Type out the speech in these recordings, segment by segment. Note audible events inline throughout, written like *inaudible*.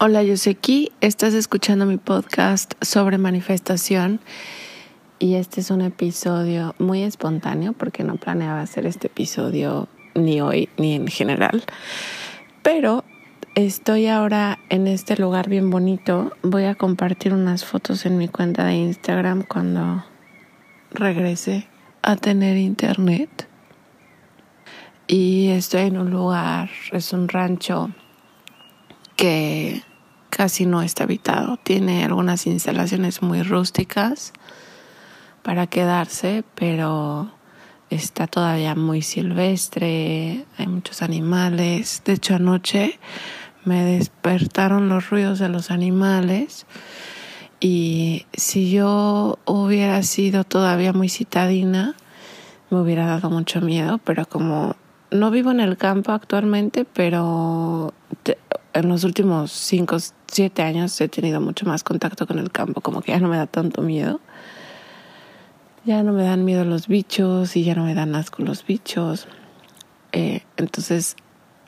Hola, yo soy Ki, estás escuchando mi podcast sobre manifestación y este es un episodio muy espontáneo porque no planeaba hacer este episodio ni hoy ni en general, pero estoy ahora en este lugar bien bonito. Voy a compartir unas fotos en mi cuenta de Instagram cuando regrese a tener internet. Y estoy en un lugar, es un rancho que casi no está habitado. Tiene algunas instalaciones muy rústicas para quedarse, pero está todavía muy silvestre, hay muchos animales. De hecho, anoche me despertaron los ruidos de los animales y si yo hubiera sido todavía muy citadina, me hubiera dado mucho miedo, pero como no vivo en el campo actualmente, pero en los últimos 5, 7 años he tenido mucho más contacto con el campo, como que ya no me da tanto miedo. Ya no me dan miedo los bichos y ya no me dan asco los bichos. Eh, entonces,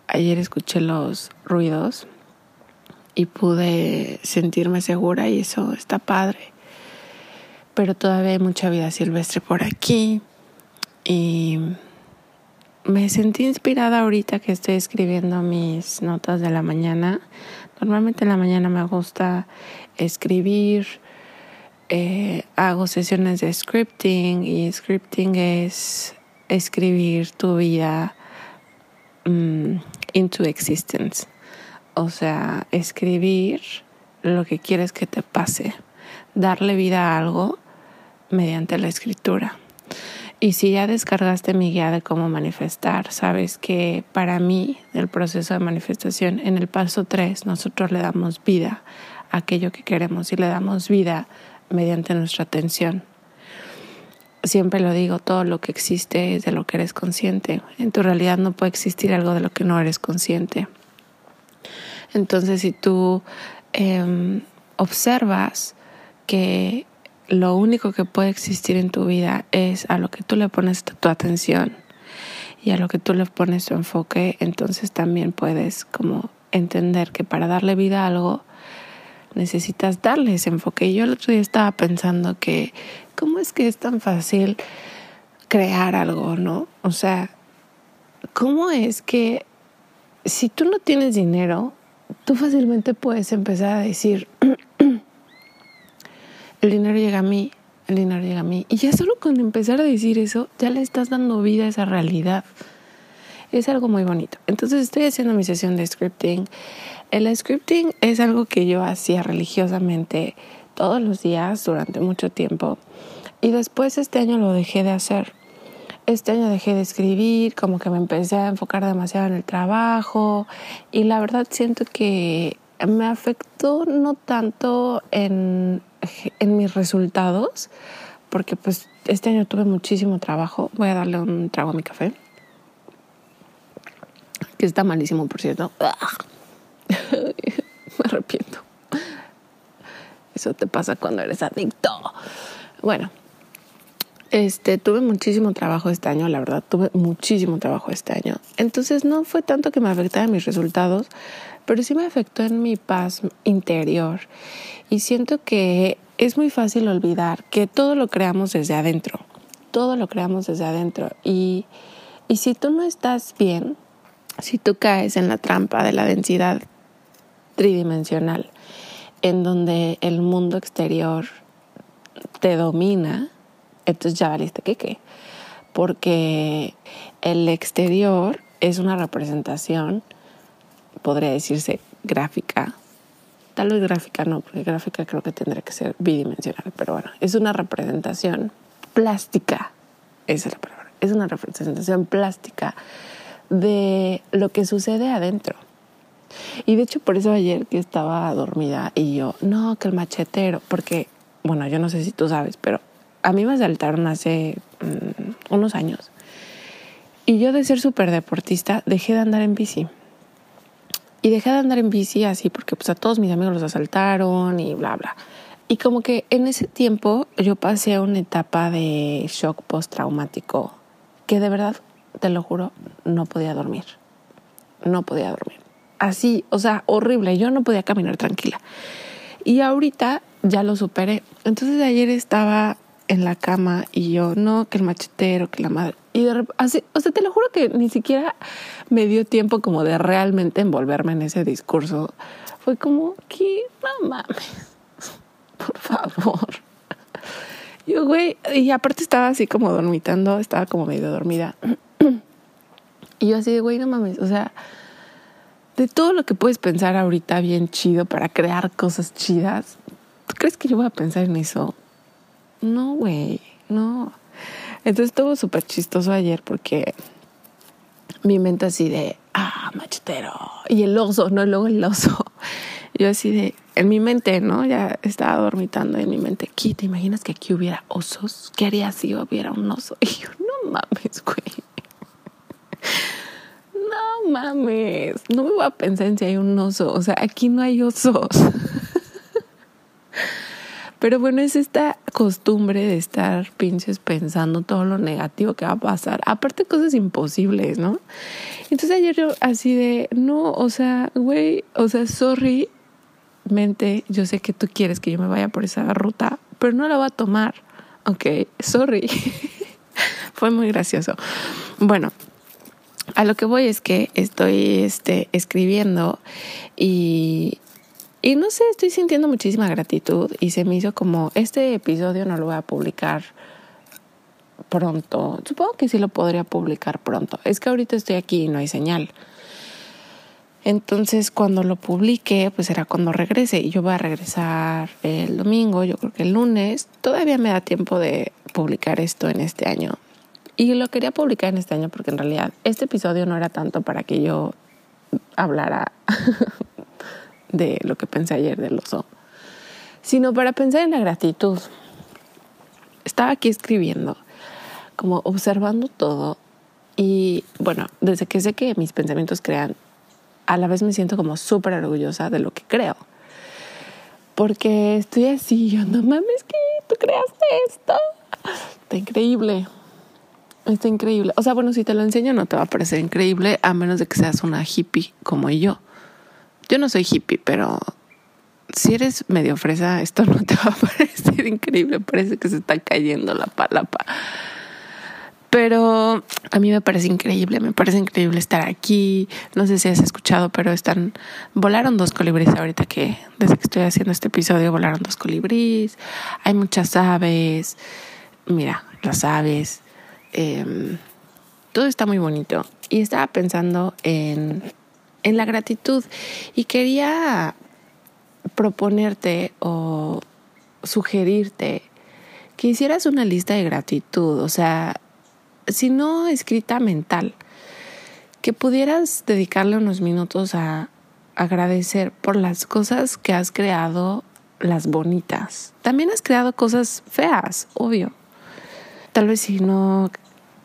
ayer escuché los ruidos y pude sentirme segura y eso está padre. Pero todavía hay mucha vida silvestre por aquí y me sentí inspirada ahorita que estoy escribiendo mis notas de la mañana. Normalmente en la mañana me gusta escribir, eh, hago sesiones de scripting y scripting es escribir tu vida mm, into existence. O sea, escribir lo que quieres que te pase, darle vida a algo mediante la escritura. Y si ya descargaste mi guía de cómo manifestar, sabes que para mí, el proceso de manifestación, en el paso 3, nosotros le damos vida a aquello que queremos y le damos vida mediante nuestra atención. Siempre lo digo, todo lo que existe es de lo que eres consciente. En tu realidad no puede existir algo de lo que no eres consciente. Entonces, si tú em, observas que lo único que puede existir en tu vida es a lo que tú le pones tu atención y a lo que tú le pones tu enfoque, entonces también puedes como entender que para darle vida a algo necesitas darle ese enfoque. Yo el otro día estaba pensando que cómo es que es tan fácil crear algo, ¿no? O sea, ¿cómo es que si tú no tienes dinero, tú fácilmente puedes empezar a decir, *clears throat* el dinero llega a mí, el dinero llega a mí. Y ya solo con empezar a decir eso, ya le estás dando vida a esa realidad. Es algo muy bonito. Entonces estoy haciendo mi sesión de scripting. el scripting es algo que yo hacía religiosamente todos los días durante mucho tiempo y después este año lo dejé de hacer. Este año dejé de escribir, como que me empecé a enfocar demasiado en el trabajo y la verdad siento que me afectó no tanto en, en mis resultados, porque pues este año tuve muchísimo trabajo. Voy a darle un trago a mi café, que está malísimo, por cierto. *laughs* me arrepiento. Eso te pasa cuando eres adicto. Bueno, este, tuve muchísimo trabajo este año, la verdad, tuve muchísimo trabajo este año. Entonces no fue tanto que me afectara mis resultados, pero sí me afectó en mi paz interior. Y siento que es muy fácil olvidar que todo lo creamos desde adentro, todo lo creamos desde adentro. Y, y si tú no estás bien, si tú caes en la trampa de la densidad tridimensional, en donde el mundo exterior te domina, entonces ya valiste que qué. Porque el exterior es una representación, podría decirse gráfica. Tal vez gráfica no, porque gráfica creo que tendría que ser bidimensional, pero bueno, es una representación plástica, esa es la palabra, es una representación plástica de lo que sucede adentro. Y de hecho por eso ayer que estaba dormida y yo, no, que el machetero, porque, bueno, yo no sé si tú sabes, pero a mí me saltaron hace mm, unos años. Y yo de ser súper deportista dejé de andar en bici. Y dejé de andar en bici así porque pues a todos mis amigos los asaltaron y bla, bla. Y como que en ese tiempo yo pasé una etapa de shock postraumático que de verdad, te lo juro, no podía dormir. No podía dormir. Así, o sea, horrible. Yo no podía caminar tranquila. Y ahorita ya lo superé. Entonces ayer estaba en la cama y yo, no, que el machetero, que la madre. Y de repente, o sea, te lo juro que ni siquiera me dio tiempo como de realmente envolverme en ese discurso. Fue como, que no mames, *laughs* por favor. *laughs* Yo, güey, y aparte estaba así como dormitando, estaba como medio dormida. *clears throat* Y yo así de, güey, no mames, o sea, de todo lo que puedes pensar ahorita bien chido para crear cosas chidas, ¿tú crees que yo voy a pensar en eso? No, güey, no. Entonces estuvo súper chistoso ayer porque mi mente así de, ah, machetero. Y el oso, no, luego el oso. *laughs* Yo así de, en mi mente, ¿no? Ya estaba dormitando en mi mente. ¿Qué te imaginas que aquí hubiera osos? ¿Qué haría si hubiera un oso? *laughs* Y yo, no mames, güey. *laughs* No mames. No me voy a pensar en si hay un oso. O sea, aquí no hay osos. Pero bueno, es esta costumbre de estar pinches pensando todo lo negativo que va a pasar. Aparte cosas imposibles, ¿no? Entonces ayer yo así de, no, o sea, güey, o sea, sorry, mente, yo sé que tú quieres que yo me vaya por esa ruta, pero no la voy a tomar. Ok, sorry. *laughs* Fue muy gracioso. Bueno, a lo que voy es que estoy este, escribiendo y y no sé, estoy sintiendo muchísima gratitud y se me hizo como, este episodio no lo voy a publicar pronto. Supongo que sí lo podría publicar pronto. Es que ahorita estoy aquí y no hay señal. Entonces, cuando lo publique, pues será cuando regrese. Y yo voy a regresar el domingo, yo creo que el lunes. Todavía me da tiempo de publicar esto en este año. Y lo quería publicar en este año porque en realidad este episodio no era tanto para que yo hablara *laughs* de lo que pensé ayer del oso, sino para pensar en la gratitud. Estaba aquí escribiendo, como observando todo y bueno, desde que sé que mis pensamientos crean, a la vez me siento como súper orgullosa de lo que creo. Porque estoy así, yo no mames que tú creaste esto. Está increíble. Está increíble. O sea, bueno, si te lo enseño no te va a parecer increíble a menos de que seas una hippie como yo. Yo no soy hippie, pero si eres medio fresa, esto no te va a *laughs* parecer increíble. Parece que se está cayendo la palapa. Pero a mí me parece increíble, me parece increíble estar aquí. No sé si has escuchado, pero están. Volaron dos colibríes ahorita que, desde que estoy haciendo este episodio, volaron dos colibríes. Hay muchas aves. Mira, las aves. Em, todo está muy bonito. Y estaba pensando en en la gratitud. Y quería proponerte o sugerirte que hicieras una lista de gratitud, o sea, si no escrita mental, que pudieras dedicarle unos minutos a agradecer por las cosas que has creado, las bonitas. También has creado cosas feas, obvio. Tal vez si no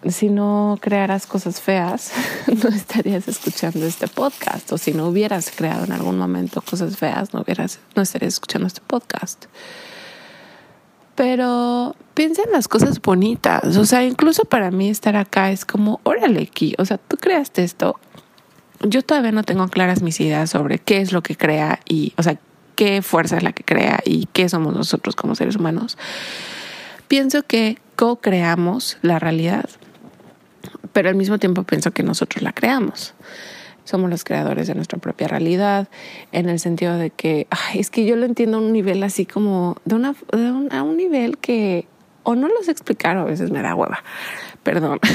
si no crearas cosas feas, *laughs* no estarías escuchando este podcast. O si no hubieras creado en algún momento cosas feas, no, hubieras, no estarías escuchando este podcast. Pero piensa en las cosas bonitas. O sea, incluso para mí estar acá es como, órale, aquí. O sea, tú creaste esto. Yo todavía no tengo claras mis ideas sobre qué es lo que crea y, o sea, qué fuerza es la que crea y qué somos nosotros como seres humanos. Pienso que co-creamos la realidad pero al mismo tiempo pienso que nosotros la creamos. Somos los creadores de nuestra propia realidad, en el sentido de que es que yo lo entiendo a un nivel así como de, una, a un nivel que o no los explicar o a veces me da hueva. Perdón. *laughs*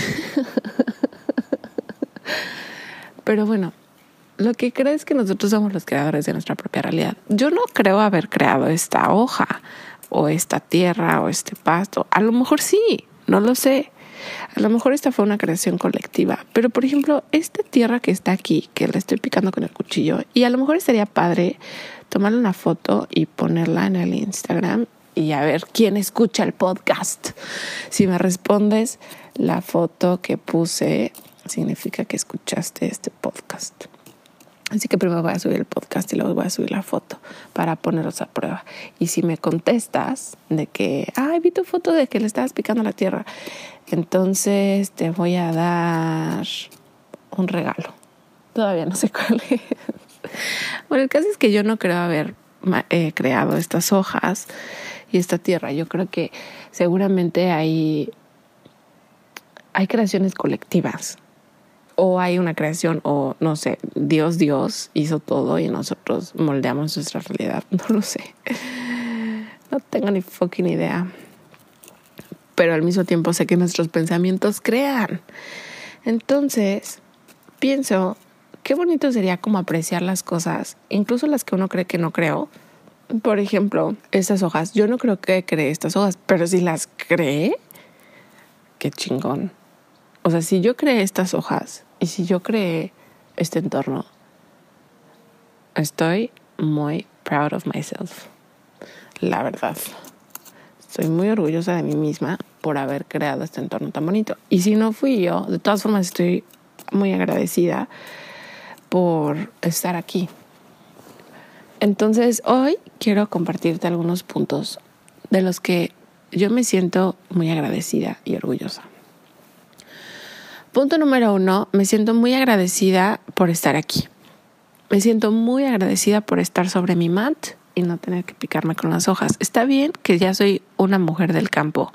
Pero bueno, lo que creo es que nosotros somos los creadores de nuestra propia realidad. Yo no creo haber creado esta hoja o esta tierra o este pasto. A lo mejor sí, no lo sé. A lo mejor esta fue una creación colectiva, pero por ejemplo, esta tierra que está aquí, que la estoy picando con el cuchillo, y a lo mejor estaría padre tomarle una foto y ponerla en el Instagram y a ver quién escucha el podcast. Si me respondes la foto que puse, significa que escuchaste este podcast. Así que primero voy a subir el podcast y luego voy a subir la foto para ponerlos a prueba. Y si me contestas de que, ay, vi tu foto de que le estabas picando la tierra, entonces te voy a dar un regalo. Todavía no sé *laughs* cuál es. Bueno, el caso es que yo no creo haber eh, creado estas hojas y esta tierra. Yo creo que seguramente hay, hay creaciones colectivas o hay una creación o no sé, Dios Dios hizo todo y nosotros moldeamos nuestra realidad, *laughs* no lo sé. No tengo ni fucking idea. Pero al mismo tiempo sé que nuestros pensamientos crean. Entonces, pienso, qué bonito sería como apreciar las cosas, incluso las que uno cree que no creo. Por ejemplo, estas hojas. Yo no creo que cree estas hojas, pero si las cree, qué chingón. O sea, si yo creé estas hojas y si yo creé este entorno, estoy muy proud of myself. La verdad. Estoy muy orgullosa de mí misma por haber creado este entorno tan bonito. Y si no fui yo, de todas formas estoy muy agradecida por estar aquí. Entonces, hoy quiero compartirte algunos puntos de los que yo me siento muy agradecida y orgullosa. Punto número uno, me siento muy agradecida por estar aquí. Me siento muy agradecida por estar sobre mi mat y no tener que picarme con las hojas. Está bien que ya soy una mujer del campo,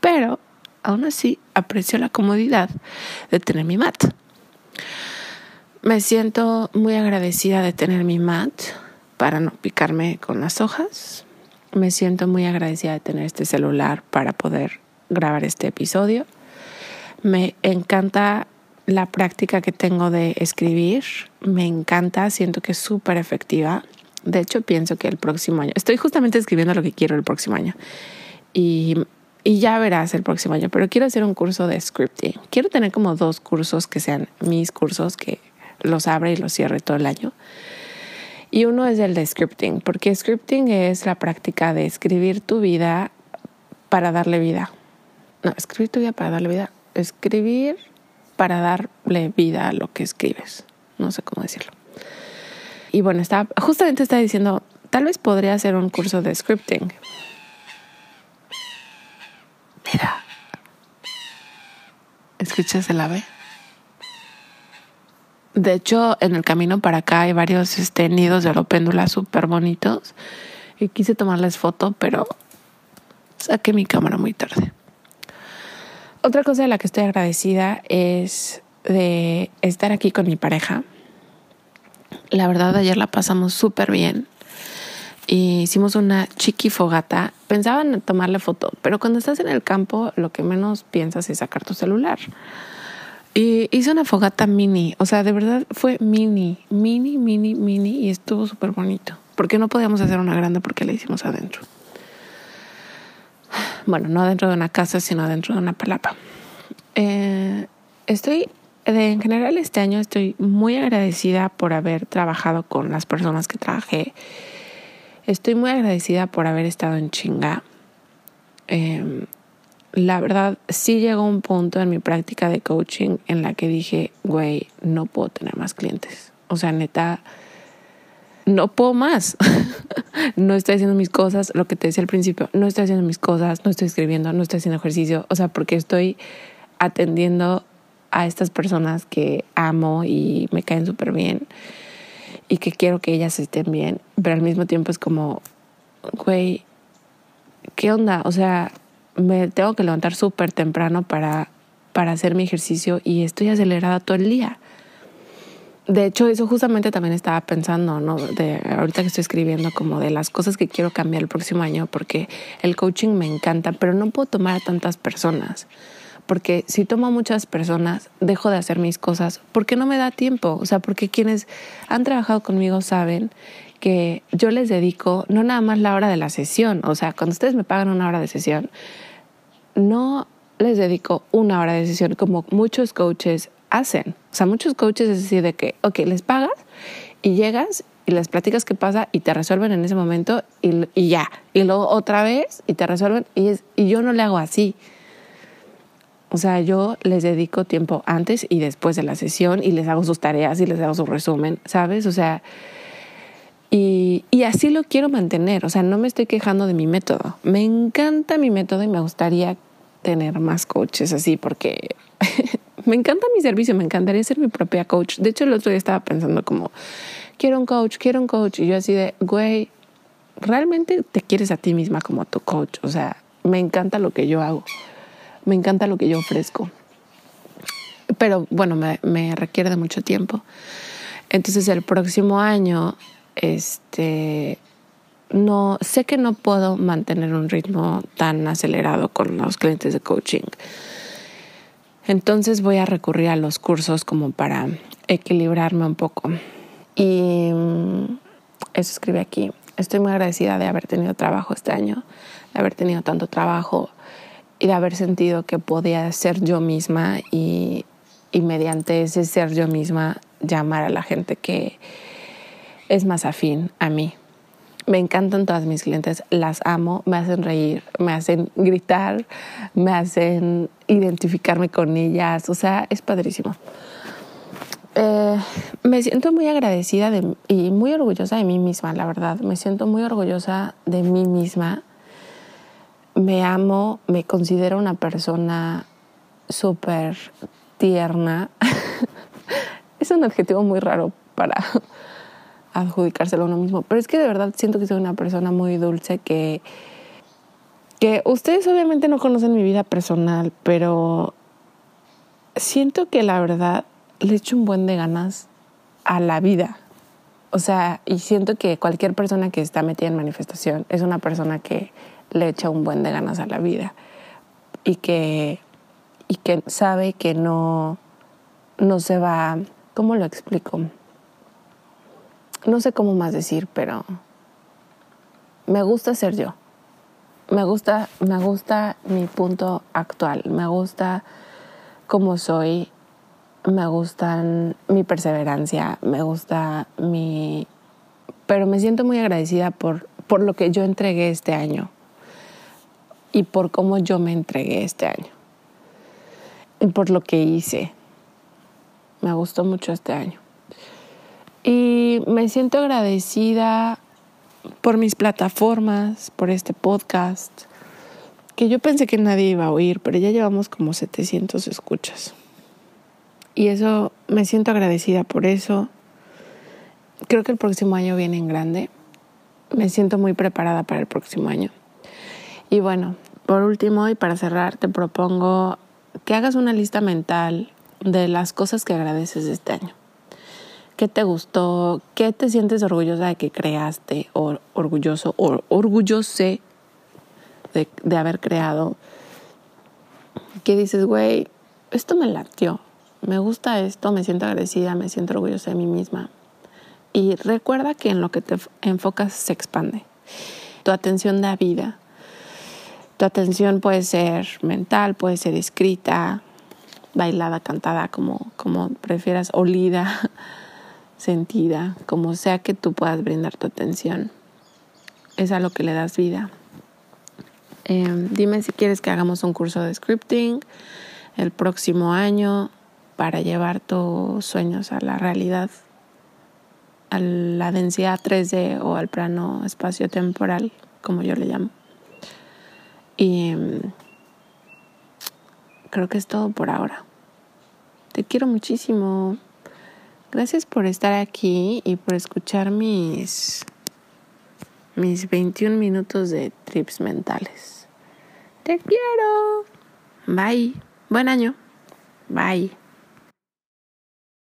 pero aún así aprecio la comodidad de tener mi mat. Me siento muy agradecida de tener mi mat para no picarme con las hojas. Me siento muy agradecida de tener este celular para poder grabar este episodio. Me encanta la práctica que tengo de escribir. Me encanta, siento que es súper efectiva. De hecho, pienso que el próximo año, estoy justamente escribiendo lo que quiero el próximo año. Y, y ya verás el próximo año, pero quiero hacer un curso de scripting. Quiero tener como dos cursos que sean mis cursos, que los abre y los cierre todo el año. Y uno es el de scripting, porque scripting es la práctica de escribir tu vida para darle vida. No, escribir tu vida para darle vida escribir para darle vida a lo que escribes. No sé cómo decirlo. Y bueno, está, justamente está diciendo, tal vez podría hacer un curso de scripting. Mira, ¿escuchas el ave? De hecho, en el camino para acá hay varios este, nidos de alopéndula súper bonitos. Y quise tomarles foto, pero saqué mi cámara muy tarde. Otra cosa de la que estoy agradecida es de estar aquí con mi pareja. La verdad, ayer la pasamos súper bien. Y hicimos una chiqui fogata. Pensaba en tomarle foto, pero cuando estás en el campo, lo que menos piensas es sacar tu celular. Y hice una fogata mini, o sea, de verdad fue mini, mini, mini, mini y estuvo súper bonito. Porque no podíamos hacer una grande porque la hicimos adentro. Bueno, no adentro de una casa, sino adentro de una palapa. Eh, estoy, en general este año estoy muy agradecida por haber trabajado con las personas que trabajé. Estoy muy agradecida por haber estado en chinga. Eh, la verdad, sí llegó un punto en mi práctica de coaching en la que dije, güey, no puedo tener más clientes. O sea, neta, no puedo más. *laughs* no estoy haciendo mis cosas, lo que te decía al principio, no estoy haciendo mis cosas, no estoy escribiendo, no estoy haciendo ejercicio. O sea, porque estoy atendiendo a estas personas que amo y me caen súper bien y que quiero que ellas estén bien, pero al mismo tiempo es como, güey, ¿qué onda? O sea, me tengo que levantar súper temprano para, para hacer mi ejercicio y estoy acelerada todo el día. De hecho, eso justamente también estaba pensando, ¿no? De ahorita que estoy escribiendo como de las cosas que quiero cambiar el próximo año, porque el coaching me encanta, pero no puedo tomar a tantas personas. Porque si tomo a muchas personas, dejo de hacer mis cosas porque no me da tiempo. O sea, porque quienes han trabajado conmigo saben que yo les dedico no nada más la hora de la sesión, o sea, cuando ustedes me pagan una hora de sesión, no les dedico una hora de sesión como muchos coaches hacen. O sea, muchos coaches es decir de que, ok, les pagas y llegas y les platicas qué pasa y te resuelven en ese momento y, y ya. Y luego otra vez y te resuelven y, y yo no le hago así. O sea, yo les dedico tiempo antes y después de la sesión y les hago sus tareas y les hago su resumen, ¿sabes? O sea, y, y, así lo quiero mantener, o sea, no me estoy quejando de mi método. Me encanta mi método y me gustaría tener más coaches así porque *laughs* me encanta mi servicio, me encantaría ser mi propia coach. De hecho, el otro día estaba pensando como, quiero un coach, quiero un coach. Y yo así de, güey, realmente te quieres a ti misma como tu coach. O sea, me encanta lo que yo hago, me encanta lo que yo ofrezco. Pero bueno, me, requiere de mucho tiempo. Entonces el próximo año este, no, sé que no puedo mantener un ritmo tan acelerado con los clientes de coaching. Entonces voy a recurrir a los cursos como para equilibrarme un poco. Y mm, eso escribe aquí. Estoy muy agradecida de haber tenido trabajo este año, de haber tenido tanto trabajo y de haber sentido que podía ser yo misma y, y mediante ese ser yo misma llamar a la gente que, es más afín a mí. Me encantan todas mis clientes, las amo, me hacen reír, me hacen gritar, me hacen identificarme con ellas, o sea, es padrísimo. Eh, me siento muy agradecida de, y muy orgullosa de mí misma, la verdad. Me siento muy orgullosa de mí misma. Me amo, me considero una persona súper tierna. *laughs* es un adjetivo muy raro para, adjudicárselo a uno mismo. Pero es que de verdad siento que soy una persona muy dulce que, que ustedes obviamente no conocen mi vida personal, pero siento que la verdad le echo un buen de ganas a la vida. O sea, y siento que cualquier persona que está metida en manifestación es una persona que le echa un buen de ganas a la vida y que, y que sabe que no, no se va, ¿cómo lo explico? No sé cómo más decir, pero me gusta ser yo. Me gusta, me gusta mi punto actual, me gusta cómo soy, me gustan mi perseverancia, me gusta mi pero me siento muy agradecida por por lo que yo entregué este año y por cómo yo me entregué este año. Y por lo que hice. Me gustó mucho este año. Y me siento agradecida por mis plataformas, por este podcast, que yo pensé que nadie iba a oír, pero ya llevamos como 700 escuchas. Y eso, me siento agradecida por eso. Creo que el próximo año viene en grande. Me siento muy preparada para el próximo año. Y bueno, por último y para cerrar, te propongo que hagas una lista mental de las cosas que agradeces de este año qué te gustó, qué te sientes orgullosa de que creaste, o orgulloso, o orgullose de, de haber creado. Que dices, güey, esto me latió, me gusta esto, me siento agradecida, me siento orgullosa de mí misma. Y recuerda que en lo que te enfocas se expande. Tu atención da vida. Tu atención puede ser mental, puede ser escrita, bailada, cantada, como, como prefieras, olida, sentida, como sea que tú puedas brindar tu atención. Es a lo que le das vida. Em, dime si quieres que hagamos un curso de scripting el próximo año para llevar tus sueños a la realidad, a la densidad 3D o al plano espacio-temporal, como yo le llamo. Y em, creo que es todo por ahora. Te quiero muchísimo. Gracias por estar aquí y por escuchar mis mis 21 minutos de trips mentales. Te quiero. Bye. Buen año. Bye.